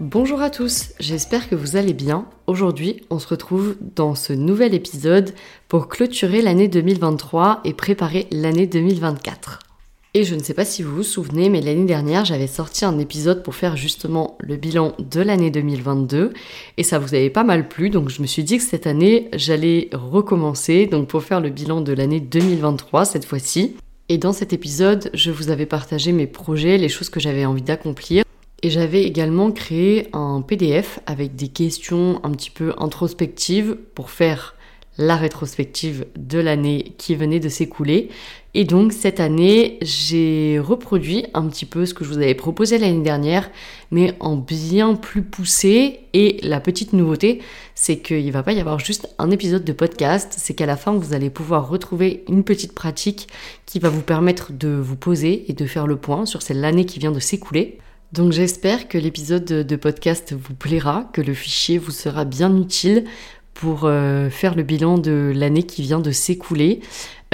Bonjour à tous, j'espère que vous allez bien. Aujourd'hui, on se retrouve dans ce nouvel épisode pour clôturer l'année 2023 et préparer l'année 2024. Et je ne sais pas si vous vous souvenez, mais l'année dernière, j'avais sorti un épisode pour faire justement le bilan de l'année 2022 et ça vous avait pas mal plu, donc je me suis dit que cette année, j'allais recommencer donc pour faire le bilan de l'année 2023 cette fois-ci. Et dans cet épisode, je vous avais partagé mes projets, les choses que j'avais envie d'accomplir. Et j'avais également créé un PDF avec des questions un petit peu introspectives pour faire la rétrospective de l'année qui venait de s'écouler. Et donc cette année, j'ai reproduit un petit peu ce que je vous avais proposé l'année dernière, mais en bien plus poussé. Et la petite nouveauté, c'est qu'il ne va pas y avoir juste un épisode de podcast, c'est qu'à la fin, vous allez pouvoir retrouver une petite pratique qui va vous permettre de vous poser et de faire le point sur l'année qui vient de s'écouler. Donc j'espère que l'épisode de podcast vous plaira, que le fichier vous sera bien utile pour euh, faire le bilan de l'année qui vient de s'écouler.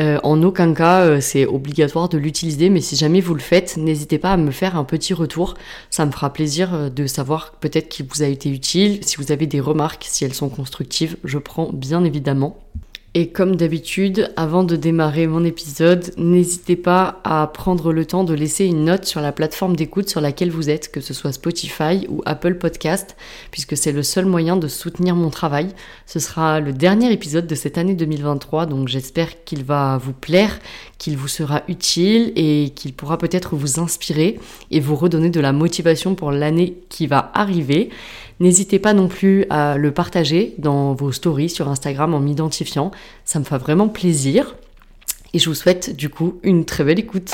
Euh, en aucun cas, euh, c'est obligatoire de l'utiliser, mais si jamais vous le faites, n'hésitez pas à me faire un petit retour. Ça me fera plaisir de savoir peut-être qu'il vous a été utile. Si vous avez des remarques, si elles sont constructives, je prends bien évidemment. Et comme d'habitude, avant de démarrer mon épisode, n'hésitez pas à prendre le temps de laisser une note sur la plateforme d'écoute sur laquelle vous êtes, que ce soit Spotify ou Apple Podcast, puisque c'est le seul moyen de soutenir mon travail. Ce sera le dernier épisode de cette année 2023, donc j'espère qu'il va vous plaire, qu'il vous sera utile et qu'il pourra peut-être vous inspirer et vous redonner de la motivation pour l'année qui va arriver. N'hésitez pas non plus à le partager dans vos stories sur Instagram en m'identifiant. Ça me fait vraiment plaisir. Et je vous souhaite du coup une très belle écoute.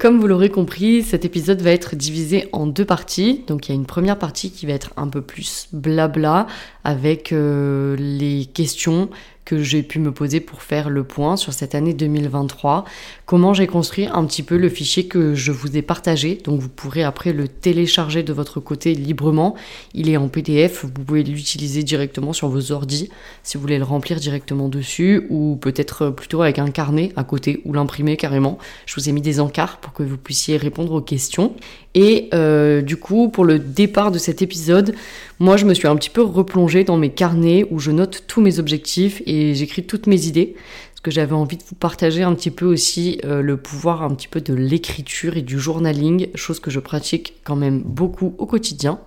Comme vous l'aurez compris, cet épisode va être divisé en deux parties. Donc il y a une première partie qui va être un peu plus blabla avec euh, les questions que j'ai pu me poser pour faire le point sur cette année 2023, comment j'ai construit un petit peu le fichier que je vous ai partagé. Donc vous pourrez après le télécharger de votre côté librement. Il est en PDF, vous pouvez l'utiliser directement sur vos ordis si vous voulez le remplir directement dessus ou peut-être plutôt avec un carnet à côté ou l'imprimer carrément. Je vous ai mis des encarts pour que vous puissiez répondre aux questions. Et euh, du coup, pour le départ de cet épisode, moi je me suis un petit peu replongée dans mes carnets où je note tous mes objectifs et j'écris toutes mes idées. Parce que j'avais envie de vous partager un petit peu aussi euh, le pouvoir un petit peu de l'écriture et du journaling, chose que je pratique quand même beaucoup au quotidien.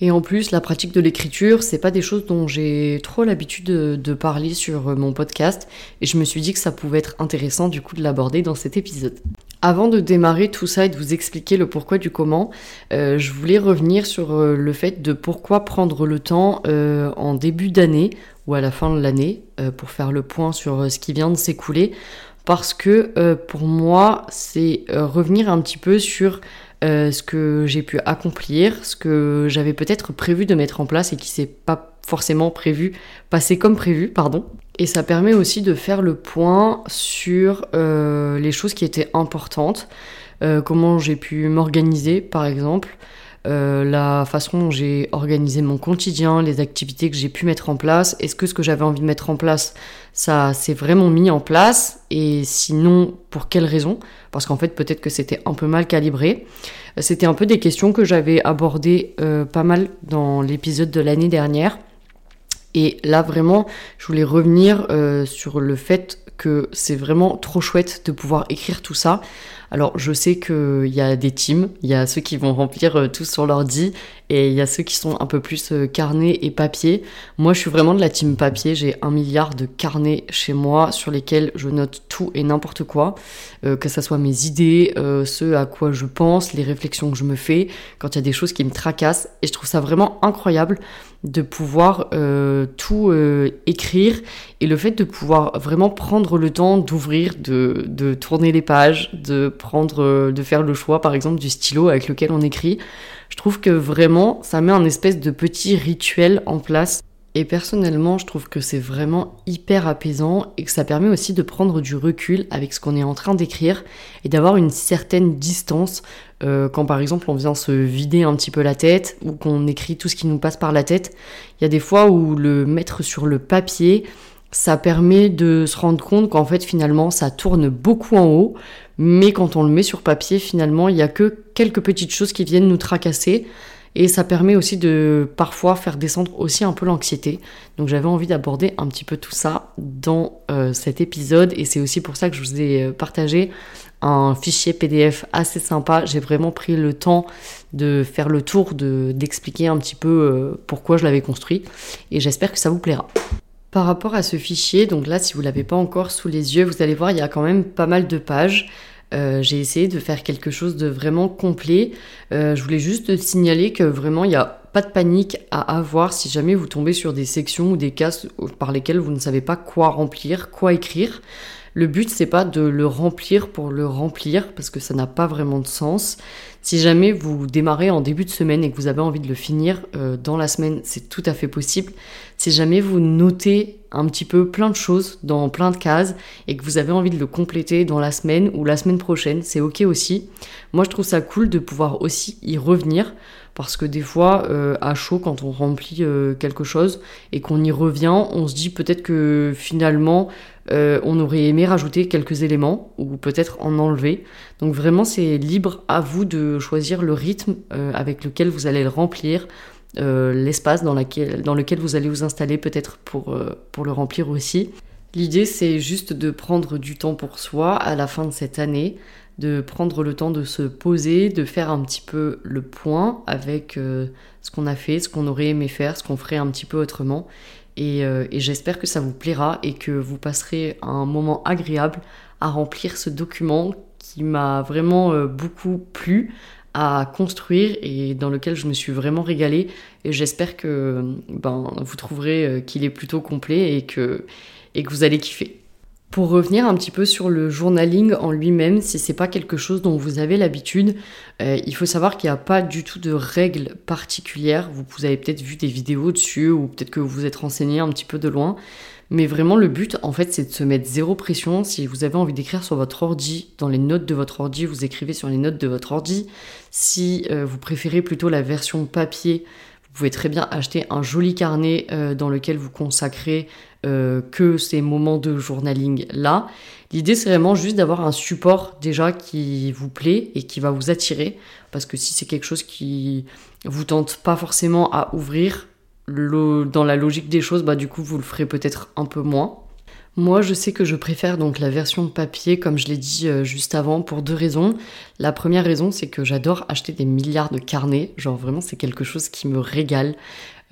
Et en plus, la pratique de l'écriture, c'est pas des choses dont j'ai trop l'habitude de, parler sur mon podcast, et je me suis dit que ça pouvait être intéressant du coup de l'aborder dans cet épisode. Avant de démarrer tout ça et de vous expliquer le pourquoi du comment, euh, je voulais revenir sur euh, le fait de pourquoi prendre le temps euh, en début d'année ou à la fin de l'année pour faire le point sur ce qui vient de s'écouler. Parce que pour moi, c'est revenir un petit peu sur ce que j'ai pu accomplir, ce que j'avais peut-être prévu de mettre en place et qui s'est pas forcément prévu, passé comme prévu, pardon. Et ça permet aussi de faire le point sur euh, les choses qui étaient importantes, euh, comment j'ai pu m'organiser par exemple, euh, la façon dont j'ai organisé mon quotidien, les activités que j'ai pu mettre en place, est-ce que ce que j'avais envie de mettre en place, ça s'est vraiment mis en place, et sinon pour quelles raisons Parce qu'en fait peut-être que c'était un peu mal calibré. C'était un peu des questions que j'avais abordées pas mal dans l'épisode de l'année dernière. Et là, vraiment, je voulais revenir euh, sur le fait que c'est vraiment trop chouette de pouvoir écrire tout ça. Alors, je sais qu'il y a des teams, il y a ceux qui vont remplir euh, tout sur l'ordi et il y a ceux qui sont un peu plus euh, carnet et papier. Moi, je suis vraiment de la team papier. J'ai un milliard de carnets chez moi sur lesquels je note tout et n'importe quoi, euh, que ce soit mes idées, ce à quoi je pense, les réflexions que je me fais, quand il y a des choses qui me tracassent. Et je trouve ça vraiment incroyable de pouvoir tout écrire et le fait de pouvoir vraiment prendre le temps d'ouvrir, de, de tourner les pages, de prendre, de faire le choix par exemple du stylo avec lequel on écrit. Je trouve que vraiment, ça met un espèce de petit rituel en place. Et personnellement, je trouve que c'est vraiment hyper apaisant et que ça permet aussi de prendre du recul avec ce qu'on est en train d'écrire et d'avoir une certaine distance euh, quand par exemple on vient se vider un petit peu la tête ou qu'on écrit tout ce qui nous passe par la tête. Il y a des fois où le mettre sur le papier, ça permet de se rendre compte qu'en fait finalement ça tourne beaucoup en haut, mais quand on le met sur papier finalement il n'y a que quelques petites choses qui viennent nous tracasser. Et ça permet aussi de parfois faire descendre aussi un peu l'anxiété. Donc j'avais envie d'aborder un petit peu tout ça dans euh, cet épisode. Et c'est aussi pour ça que je vous ai euh, partagé un fichier PDF assez sympa. J'ai vraiment pris le temps de faire le tour, d'expliquer un petit peu euh, pourquoi je l'avais construit. Et j'espère que ça vous plaira. Par rapport à ce fichier, donc là si vous ne l'avez pas encore sous les yeux, vous allez voir il y a quand même pas mal de pages. Euh, j'ai essayé de faire quelque chose de vraiment complet. Euh, je voulais juste signaler que vraiment, il n'y a pas de panique à avoir si jamais vous tombez sur des sections ou des cases par lesquelles vous ne savez pas quoi remplir, quoi écrire. Le but, c'est pas de le remplir pour le remplir, parce que ça n'a pas vraiment de sens. Si jamais vous démarrez en début de semaine et que vous avez envie de le finir euh, dans la semaine, c'est tout à fait possible. Si jamais vous notez un petit peu plein de choses dans plein de cases et que vous avez envie de le compléter dans la semaine ou la semaine prochaine, c'est ok aussi. Moi, je trouve ça cool de pouvoir aussi y revenir parce que des fois, euh, à chaud, quand on remplit euh, quelque chose et qu'on y revient, on se dit peut-être que finalement, euh, on aurait aimé rajouter quelques éléments ou peut-être en enlever. Donc vraiment, c'est libre à vous de choisir le rythme avec lequel vous allez le remplir, l'espace dans, lequel vous allez vous installer peut-être pour, pour le remplir aussi. L'idée, c'est juste de prendre du temps pour soi à la fin de cette année, de prendre le temps de se poser, de faire un petit peu le point avec euh, ce qu'on a fait, ce qu'on aurait aimé faire, ce qu'on ferait un petit peu autrement. Euh, et, j'espère que ça vous plaira et que vous passerez un moment agréable à remplir ce document qui m'a vraiment euh, beaucoup plu à construire et dans lequel je me suis vraiment régalée. Et j'espère que ben, vous trouverez qu'il est plutôt complet et que, et que vous allez kiffer. Pour revenir un petit peu sur le journaling en lui-même, si c'est pas quelque chose dont vous avez l'habitude, euh, il faut savoir qu'il n'y a pas du tout de règles particulières. Vous, vous avez peut-être vu des vidéos dessus ou peut-être que vous vous êtes renseigné un petit peu de loin. Mais vraiment, le but, en fait, c'est de se mettre zéro pression. Si vous avez envie d'écrire sur votre ordi, dans les notes de votre ordi, vous écrivez sur les notes de votre ordi. Si euh, vous préférez plutôt la version papier, vous pouvez très bien acheter un joli carnet euh, dans lequel vous consacrez euh, que ces moments de journaling là. L'idée c'est vraiment juste d'avoir un support déjà qui vous plaît et qui va vous attirer parce que si c'est quelque chose qui vous tente pas forcément à ouvrir dans la logique des choses, bah du coup vous le ferez peut-être un peu moins. Moi, je sais que je préfère donc la version papier, comme je l'ai dit euh, juste avant, pour deux raisons. La première raison, c'est que j'adore acheter des milliards de carnets. Genre vraiment, c'est quelque chose qui me régale.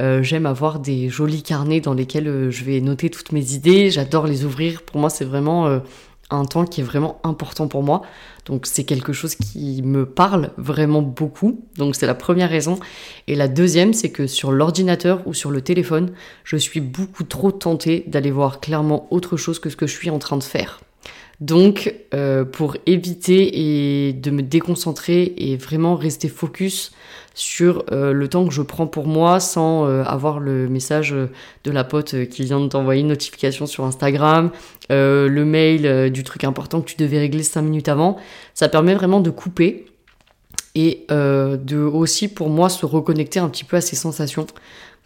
Euh, j'aime avoir des jolis carnets dans lesquels euh, je vais noter toutes mes idées. J'adore les ouvrir. Pour moi, c'est vraiment un temps qui est vraiment important pour moi. Donc c'est quelque chose qui me parle vraiment beaucoup. Donc c'est la première raison. Et la deuxième, c'est que sur l'ordinateur ou sur le téléphone, je suis beaucoup trop tentée d'aller voir clairement autre chose que ce que je suis en train de faire. Donc euh, pour éviter et de me déconcentrer et vraiment rester focus sur euh, le temps que je prends pour moi sans euh, avoir le message de la pote qui vient de t'envoyer une notification sur Instagram, le mail du truc important que tu devais régler 5 minutes avant. Ça permet vraiment de couper et de aussi pour moi se reconnecter un petit peu à ces sensations.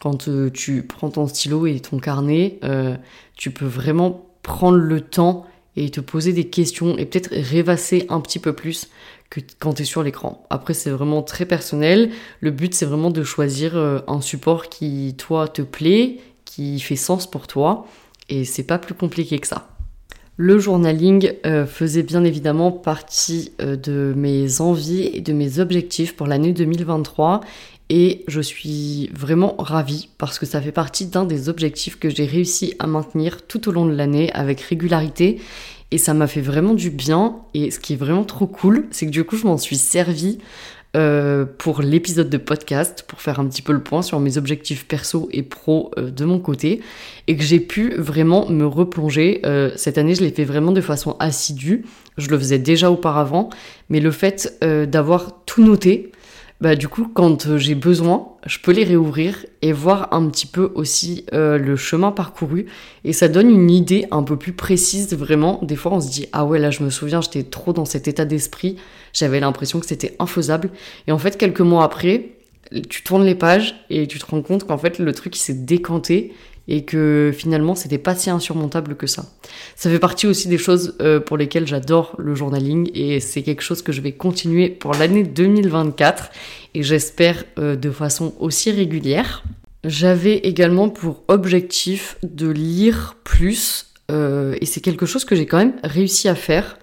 Quand tu prends ton stylo et ton carnet, tu peux vraiment prendre le temps et te poser des questions et peut-être rêvasser un petit peu plus que quand tu es sur l'écran. Après, c'est vraiment très personnel. Le but, c'est vraiment de choisir euh, un support qui, toi, te plaît, qui fait sens pour toi. Et c'est pas plus compliqué que ça. Le journaling euh, faisait bien évidemment partie euh, de mes envies et de mes objectifs pour l'année 2023 et je suis vraiment ravie parce que ça fait partie d'un des objectifs que j'ai réussi à maintenir tout au long de l'année avec régularité. Et ça m'a fait vraiment du bien. Et ce qui est vraiment trop cool c'est que du coup je m'en suis servi euh, pour l'épisode de podcast pour faire un petit peu le point sur mes objectifs perso et pro euh, de mon côté. Et que j'ai pu vraiment me replonger. Euh, cette année je l'ai fait vraiment de façon assidue, je le faisais déjà auparavant. Mais le fait d'avoir tout noté bah du coup quand euh, j'ai besoin, je peux les réouvrir et voir un petit peu aussi euh, le chemin parcouru. Et ça donne une idée un peu plus précise vraiment. Des fois on se dit ah ouais là je me souviens j'étais trop dans cet état d'esprit, j'avais l'impression que c'était infaisable et en fait quelques mois après tu tournes les pages et tu te rends compte qu'en fait le truc s'est décanté et que finalement c'était pas si insurmontable que ça. Ça fait partie aussi des choses euh, pour lesquelles j'adore le journaling et c'est quelque chose que je vais continuer pour l'année 2024 et j'espère euh, de façon aussi régulière. J'avais également pour objectif de lire plus euh, et c'est quelque chose que j'ai quand même réussi à faire.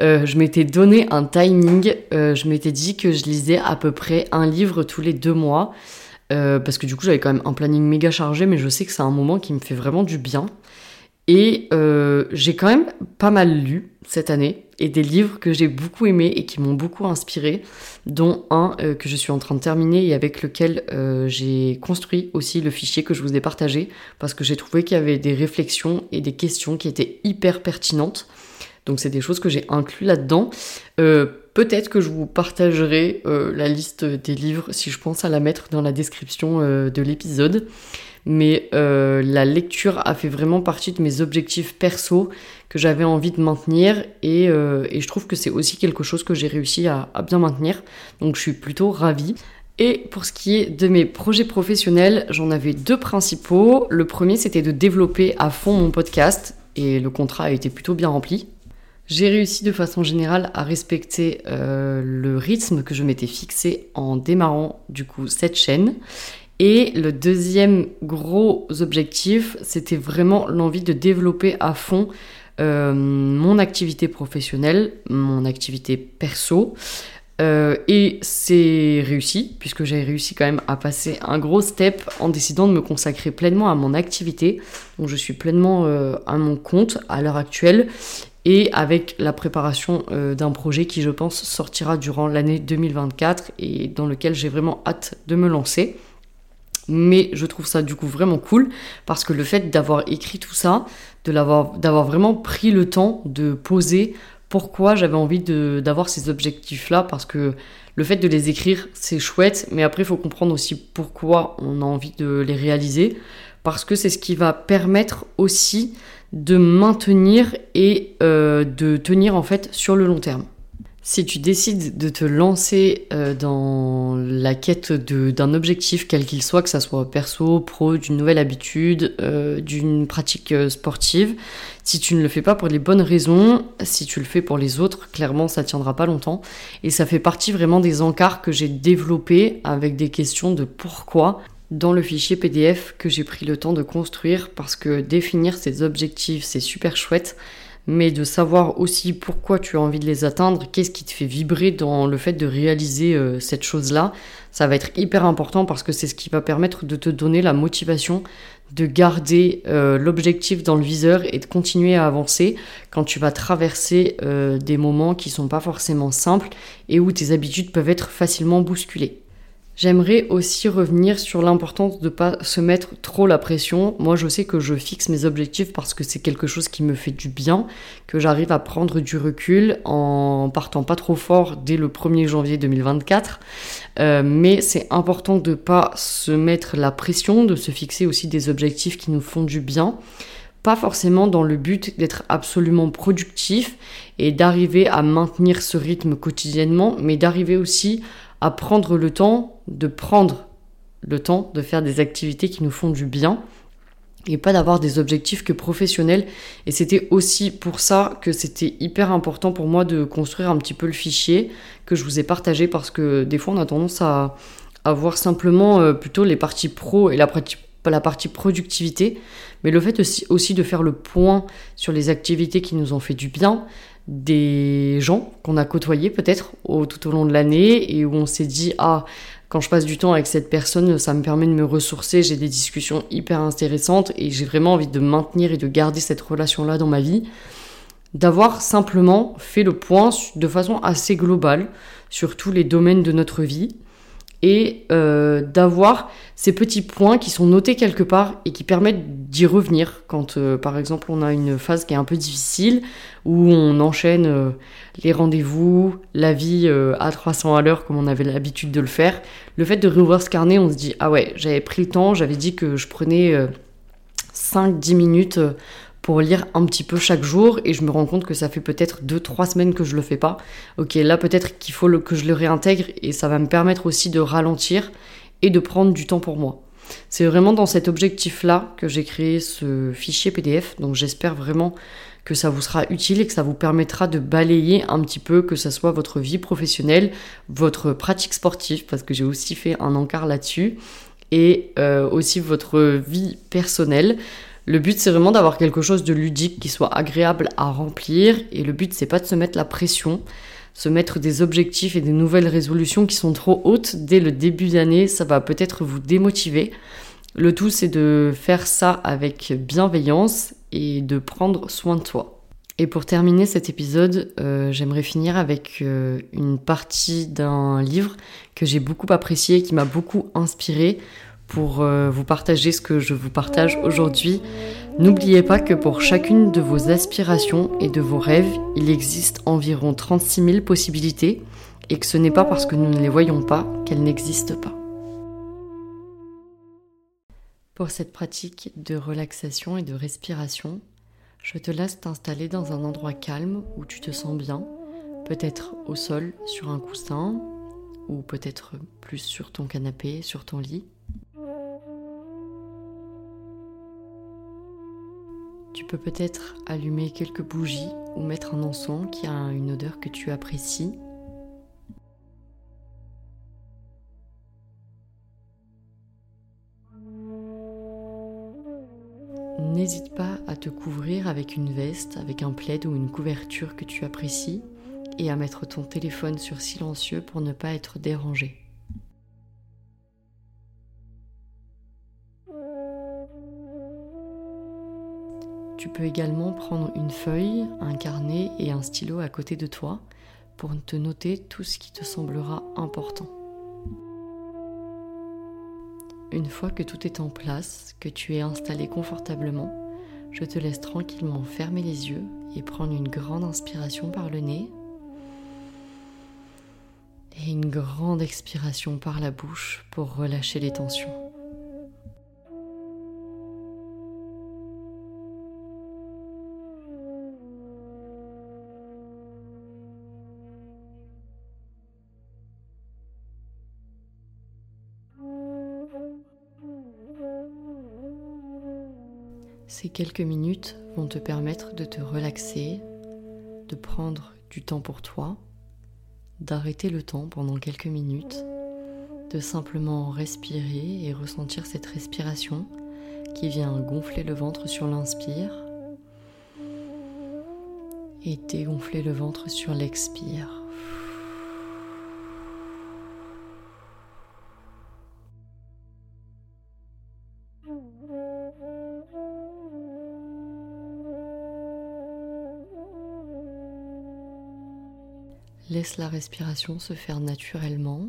je m'étais donné un timing, je m'étais dit que je lisais à peu près un livre tous les deux mois. Euh, parce que du coup j'avais quand même un planning méga chargé, mais je sais que c'est un moment qui me fait vraiment du bien. Et euh, j'ai quand même pas mal lu cette année, et des livres que j'ai beaucoup aimés et qui m'ont beaucoup inspiré, dont un euh, que je suis en train de terminer et avec lequel j'ai construit aussi le fichier que je vous ai partagé, parce que j'ai trouvé qu'il y avait des réflexions et des questions qui étaient hyper pertinentes. Donc c'est des choses que j'ai inclus là-dedans. Peut-être que je vous partagerai euh, la liste des livres si je pense à la mettre dans la description euh, de l'épisode. Mais euh, la lecture a fait vraiment partie de mes objectifs perso que j'avais envie de maintenir et, je trouve que c'est aussi quelque chose que j'ai réussi à, à, bien maintenir. Donc je suis plutôt ravie. Et pour ce qui est de mes projets professionnels, j'en avais deux principaux. Le premier c'était de développer à fond mon podcast et le contrat a été plutôt bien rempli. J'ai réussi de façon générale à respecter euh, le rythme que je m'étais fixé en démarrant du coup cette chaîne. Et le deuxième gros objectif, c'était vraiment l'envie de développer à fond euh, mon activité professionnelle, mon activité perso. Euh, et c'est réussi, puisque j'ai réussi quand même à passer un gros step en décidant de me consacrer pleinement à mon activité. Donc je suis pleinement à mon compte à l'heure actuelle et avec la préparation euh, d'un projet qui, je pense, sortira durant l'année 2024 et dans lequel j'ai vraiment hâte de me lancer. Mais je trouve ça du coup vraiment cool parce que le fait d'avoir écrit tout ça, d'avoir vraiment pris le temps de poser pourquoi j'avais envie d'avoir ces objectifs-là, parce que le fait de les écrire, c'est chouette, mais après, il faut comprendre aussi pourquoi on a envie de les réaliser, parce que c'est ce qui va permettre aussi de maintenir et euh, de tenir en fait sur le long terme. Si tu décides de te lancer euh, dans la quête d'un objectif, quel qu'il soit, que ça soit perso, pro, d'une nouvelle habitude, euh, d'une pratique sportive, si tu ne le fais pas pour les bonnes raisons, si tu le fais pour les autres, clairement ça tiendra pas longtemps. Et ça fait partie vraiment des encarts que j'ai développés avec des questions de pourquoi, dans le fichier PDF que j'ai pris le temps de construire parce que définir ses objectifs c'est super chouette, mais de savoir aussi pourquoi tu as envie de les atteindre, qu'est-ce qui te fait vibrer dans le fait de réaliser euh, cette chose-là, ça va être hyper important parce que c'est ce qui va permettre de te donner la motivation de garder euh, l'objectif dans le viseur et de continuer à avancer quand tu vas traverser euh, des moments qui sont pas forcément simples et où tes habitudes peuvent être facilement bousculées. J'aimerais aussi revenir sur l'importance de ne pas se mettre trop la pression. Moi, je sais que je fixe mes objectifs parce que c'est quelque chose qui me fait du bien, que j'arrive à prendre du recul en partant pas trop fort dès le 1er janvier 2024. Euh, mais c'est important de ne pas se mettre la pression, de se fixer aussi des objectifs qui nous font du bien pas forcément dans le but d'être absolument productif et d'arriver à maintenir ce rythme quotidiennement, mais d'arriver aussi à prendre le temps de prendre le temps de faire des activités qui nous font du bien et pas d'avoir des objectifs que professionnels. Et c'était aussi pour ça que c'était hyper important pour moi de construire un petit peu le fichier que je vous ai partagé parce que des fois on a tendance à, voir simplement euh, plutôt les parties pro et la, la partie productivité, mais le fait aussi, aussi de faire le point sur les activités qui nous ont fait du bien, des gens qu'on a côtoyés peut-être tout au long de l'année et où on s'est dit ah quand je passe du temps avec cette personne ça me permet de me ressourcer j'ai des discussions hyper intéressantes et j'ai vraiment envie de maintenir et de garder cette relation là dans ma vie. D'avoir simplement fait le point de façon assez globale sur tous les domaines de notre vie et euh, d'avoir ces petits points qui sont notés quelque part et qui permettent d'y revenir quand, euh, par exemple, on a une phase qui est un peu difficile, où on enchaîne euh, les rendez-vous, la vie à 300 à l'heure comme on avait l'habitude de le faire. Le fait de réouvrir ce carnet, on se dit, ah ouais, j'avais pris le temps, j'avais dit que je prenais 5-10 minutes pour lire un petit peu chaque jour et je me rends compte que ça fait peut-être 2-3 semaines que je le fais pas. Ok, là peut-être qu'il faut que je le réintègre et ça va me permettre aussi de ralentir et de prendre du temps pour moi. C'est vraiment dans cet objectif-là que j'ai créé ce fichier PDF, donc j'espère vraiment que ça vous sera utile et que ça vous permettra de balayer un petit peu, que ce soit votre vie professionnelle, votre pratique sportive, parce que j'ai aussi fait un encart là-dessus, et euh, aussi votre vie personnelle. Le but, c'est vraiment d'avoir quelque chose de ludique qui soit agréable à remplir. Et le but, c'est pas de se mettre la pression, se mettre des objectifs et des nouvelles résolutions qui sont trop hautes dès le début d'année. Ça va peut-être vous démotiver. Le tout, c'est de faire ça avec bienveillance et de prendre soin de toi. Et pour terminer cet épisode, euh, j'aimerais finir avec euh, une partie d'un livre que j'ai beaucoup apprécié, qui m'a beaucoup inspiré pour euh, vous partager ce que je vous partage aujourd'hui. N'oubliez pas que pour chacune de vos aspirations et de vos rêves, il existe environ 36 000 possibilités et que ce n'est pas parce que nous ne les voyons pas qu'elles n'existent pas. Pour cette pratique de relaxation et de respiration, je te laisse t'installer dans un endroit calme où tu te sens bien, peut-être au sol sur un coussin ou peut-être plus sur ton canapé, sur ton lit. Tu peux peut-être allumer quelques bougies ou mettre un encens qui a une odeur que tu apprécies. N'hésite pas à te couvrir avec une veste, avec un plaid ou une couverture que tu apprécies et à mettre ton téléphone sur silencieux pour ne pas être dérangé. Tu peux également prendre une feuille, un carnet et un stylo à côté de toi pour te noter tout ce qui te semblera important. Une fois que tout est en place, que tu es installé confortablement, je te laisse tranquillement fermer les yeux et prendre une grande inspiration par le nez et une grande expiration par la bouche pour relâcher les tensions. Ces quelques minutes vont te permettre de te relaxer, de prendre du temps pour toi, d'arrêter le temps pendant quelques minutes, de simplement respirer et ressentir cette respiration qui vient gonfler le ventre sur l'inspire et dégonfler le ventre sur l'expire. Laisse la respiration se faire naturellement.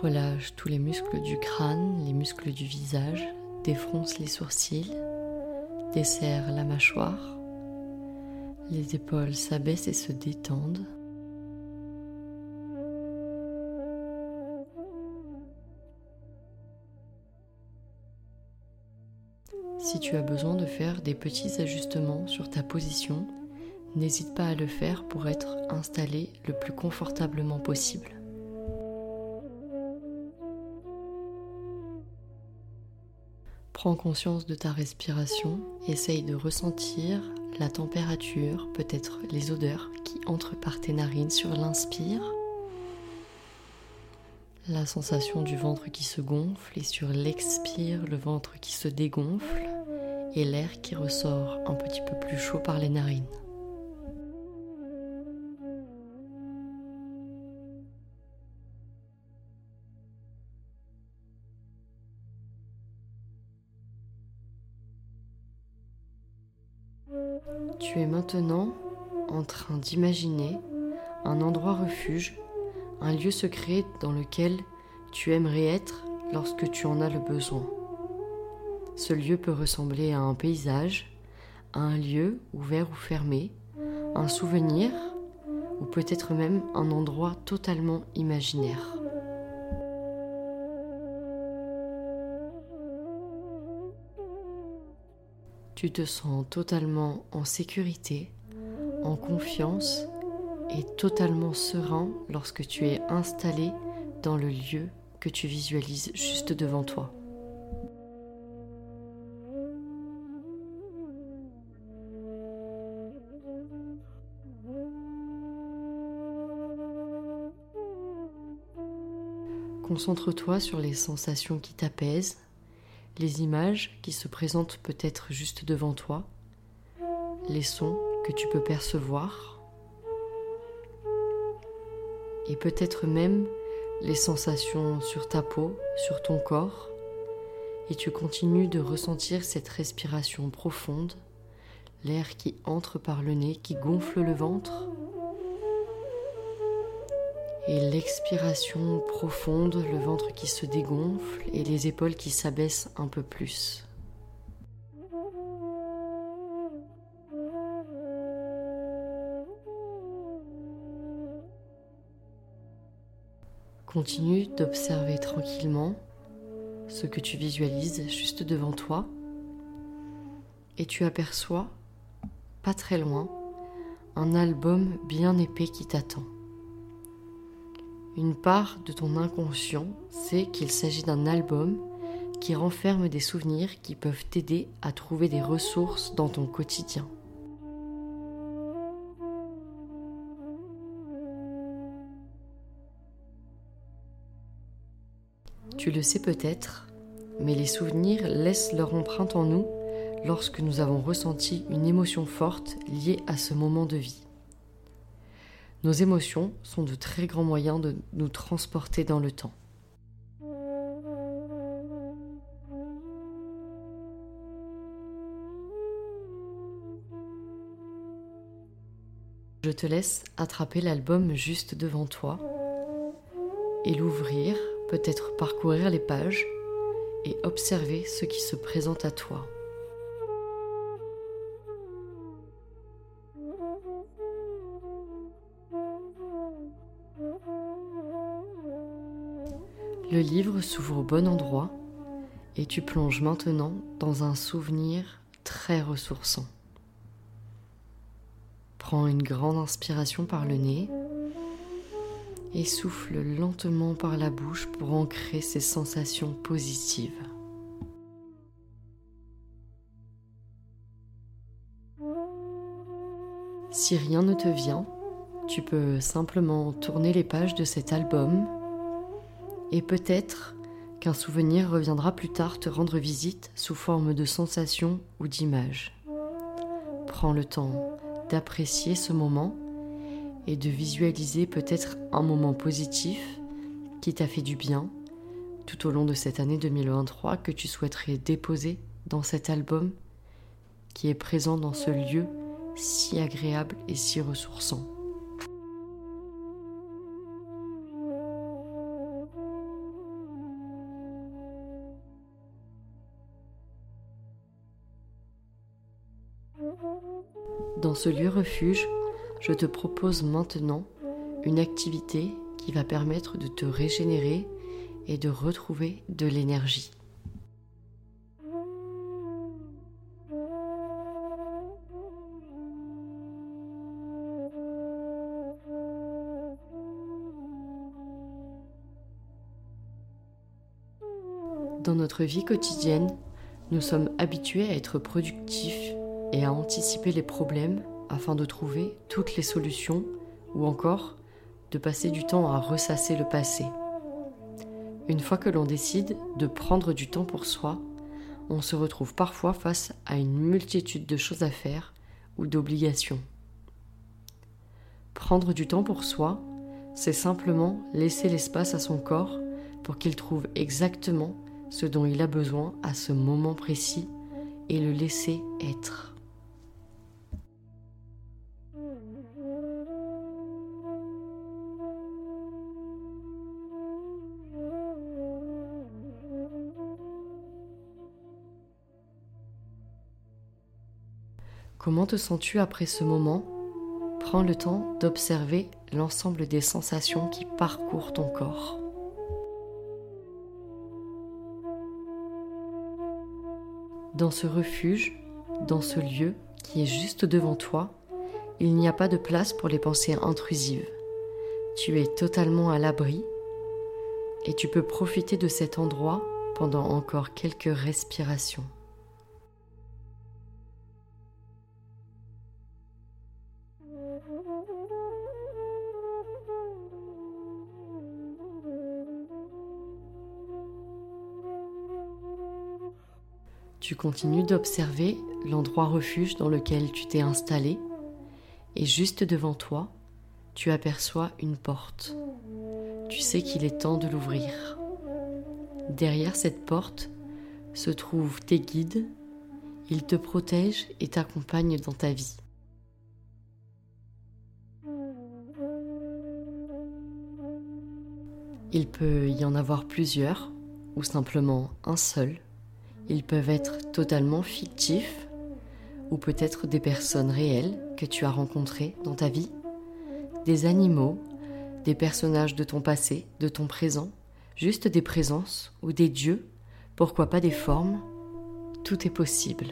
Relâche tous les muscles du crâne, les muscles du visage, défronce les sourcils, desserre la mâchoire. Les épaules s'abaissent et se détendent. Si tu as besoin de faire des petits ajustements sur ta position, n'hésite pas à le faire pour être installé le plus confortablement possible. Prends conscience de ta respiration, essaye de ressentir la température, peut-être les odeurs qui entrent par tes narines sur l'inspire, la sensation du ventre qui se gonfle et sur l'expire le ventre qui se dégonfle et l'air qui ressort un petit peu plus chaud par les narines. Tu es maintenant en train d'imaginer un endroit refuge, un lieu secret dans lequel tu aimerais être lorsque tu en as le besoin. Ce lieu peut ressembler à un paysage, à un lieu ouvert ou fermé, un souvenir ou peut-être même un endroit totalement imaginaire. Tu te sens totalement en sécurité, en confiance et totalement serein lorsque tu es installé dans le lieu que tu visualises juste devant toi. Concentre-toi sur les sensations qui t'apaisent, les images qui se présentent peut-être juste devant toi, les sons que tu peux percevoir, et peut-être même les sensations sur ta peau, sur ton corps, et tu continues de ressentir cette respiration profonde, l'air qui entre par le nez, qui gonfle le ventre, et l'expiration profonde, le ventre qui se dégonfle et les épaules qui s'abaissent un peu plus. Continue d'observer tranquillement ce que tu visualises juste devant toi et tu aperçois, pas très loin, un album bien épais qui t'attend. Une part de ton inconscient sait qu'il s'agit d'un album qui renferme des souvenirs qui peuvent t'aider à trouver des ressources dans ton quotidien. Tu le sais peut-être, mais les souvenirs laissent leur empreinte en nous lorsque nous avons ressenti une émotion forte liée à ce moment de vie. Nos émotions sont de très grands moyens de nous transporter dans le temps. Je te laisse attraper l'album juste devant toi et l'ouvrir, peut-être parcourir les pages et observer ce qui se présente à toi. Le livre s'ouvre au bon endroit et tu plonges maintenant dans un souvenir très ressourçant. Prends une grande inspiration par le nez et souffle lentement par la bouche pour ancrer ces sensations positives. Si rien ne te vient, tu peux simplement tourner les pages de cet album et peut-être qu'un souvenir reviendra plus tard te rendre visite sous forme de sensation ou d'image. Prends le temps d'apprécier ce moment et de visualiser peut-être un moment positif qui t'a fait du bien tout au long de cette année 2023 que tu souhaiterais déposer dans cet album qui est présent dans ce lieu si agréable et si ressourçant. Ce lieu refuge, je te propose maintenant une activité qui va permettre de te régénérer et de retrouver de l'énergie. Dans notre vie quotidienne, nous sommes habitués à être productifs et à anticiper les problèmes afin de trouver toutes les solutions ou encore de passer du temps à ressasser le passé. Une fois que l'on décide de prendre du temps pour soi, on se retrouve parfois face à une multitude de choses à faire ou d'obligations. Prendre du temps pour soi, c'est simplement laisser l'espace à son corps pour qu'il trouve exactement ce dont il a besoin à ce moment précis et le laisser être. Comment te sens-tu après ce moment? Prends le temps d'observer l'ensemble des sensations qui parcourent ton corps. Dans ce refuge, dans ce lieu qui est juste devant toi, il n'y a pas de place pour les pensées intrusives. Tu es totalement à l'abri et tu peux profiter de cet endroit pendant encore quelques respirations. Tu continues d'observer l'endroit refuge dans lequel tu t'es installé et juste devant toi, tu aperçois une porte. Tu sais qu'il est temps de l'ouvrir. Derrière cette porte se trouvent tes guides. Ils te protègent et t'accompagnent dans ta vie. Il peut y en avoir plusieurs ou simplement un seul. Ils peuvent être totalement fictifs ou peut-être des personnes réelles que tu as rencontrées dans ta vie, des animaux, des personnages de ton passé, de ton présent, juste des présences ou des dieux, pourquoi pas des formes, tout est possible.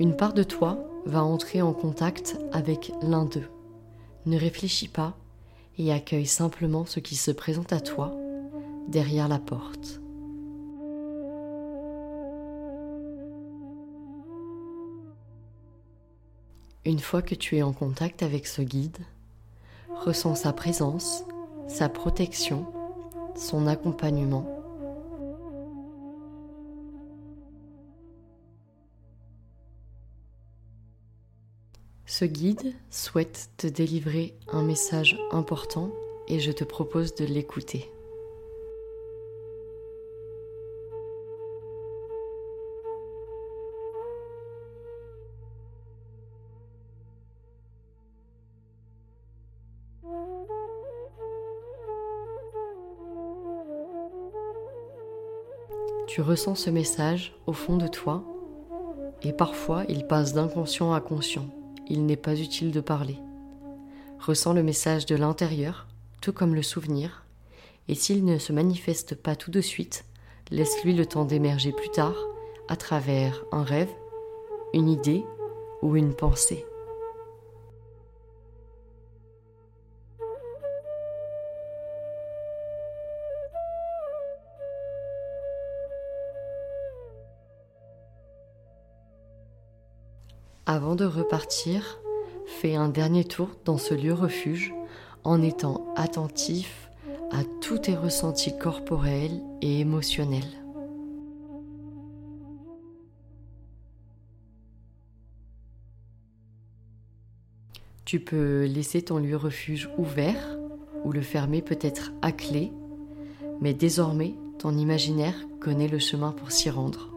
Une part de toi va entrer en contact avec l'un d'eux. Ne réfléchis pas et accueille simplement ce qui se présente à toi derrière la porte. Une fois que tu es en contact avec ce guide, ressens sa présence, sa protection, son accompagnement Ce guide souhaite te délivrer un message important et je te propose de l'écouter. Tu ressens ce message au fond de toi et parfois il passe d'inconscient à conscient il n'est pas utile de parler. Ressens le message de l'intérieur, tout comme le souvenir, et s'il ne se manifeste pas tout de suite, laisse-lui le temps d'émerger plus tard à travers un rêve, une idée ou une pensée. De repartir, fais un dernier tour dans ce lieu refuge en étant attentif à tous tes ressentis corporels et émotionnels. Tu peux laisser ton lieu refuge ouvert ou le fermer peut-être à clé, mais désormais ton imaginaire connaît le chemin pour s'y rendre.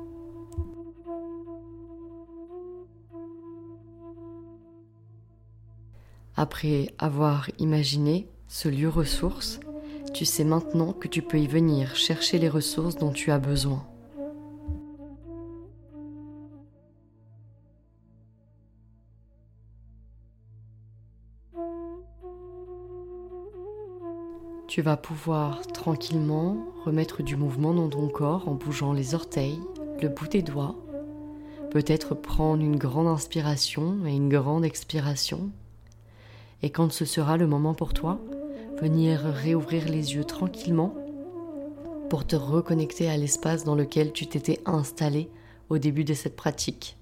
Après avoir imaginé ce lieu ressource, tu sais maintenant que tu peux y venir chercher les ressources dont tu as besoin. Tu vas pouvoir tranquillement remettre du mouvement dans ton corps en bougeant les orteils, le bout des doigts, peut-être prendre une grande inspiration et une grande expiration et quand ce sera le moment pour toi, venir réouvrir les yeux tranquillement pour te reconnecter à l'espace dans lequel tu t'étais installé au début de cette pratique.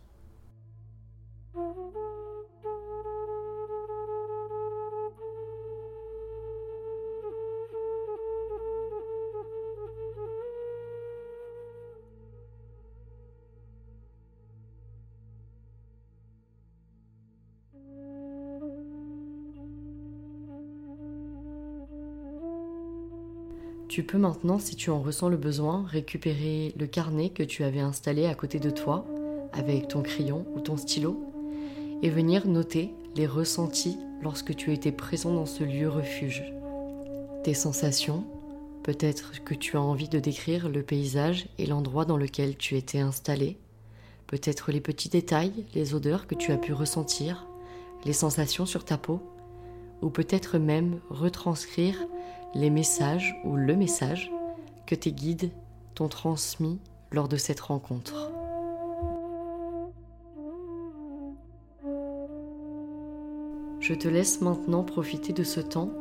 Tu peux maintenant, si tu en ressens le besoin, récupérer le carnet que tu avais installé à côté de toi avec ton crayon ou ton stylo et venir noter les ressentis lorsque tu étais présent dans ce lieu refuge. Tes sensations, peut-être que tu as envie de décrire le paysage et l'endroit dans lequel tu étais installé, peut-être les petits détails, les odeurs que tu as pu ressentir, les sensations sur ta peau, ou peut-être même retranscrire les messages ou le message que tes guides t'ont transmis lors de cette rencontre. Je te laisse maintenant profiter de ce temps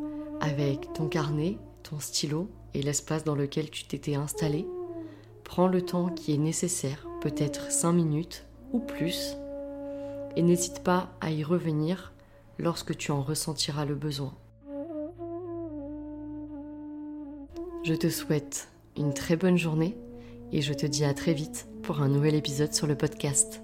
avec ton carnet, ton stylo et l'espace dans lequel tu t'étais installé. Prends le temps qui est nécessaire, peut-être 5 minutes ou plus, et n'hésite pas à y revenir lorsque tu en ressentiras le besoin. Je te souhaite une très bonne journée et je te dis à très vite pour un nouvel épisode sur le podcast.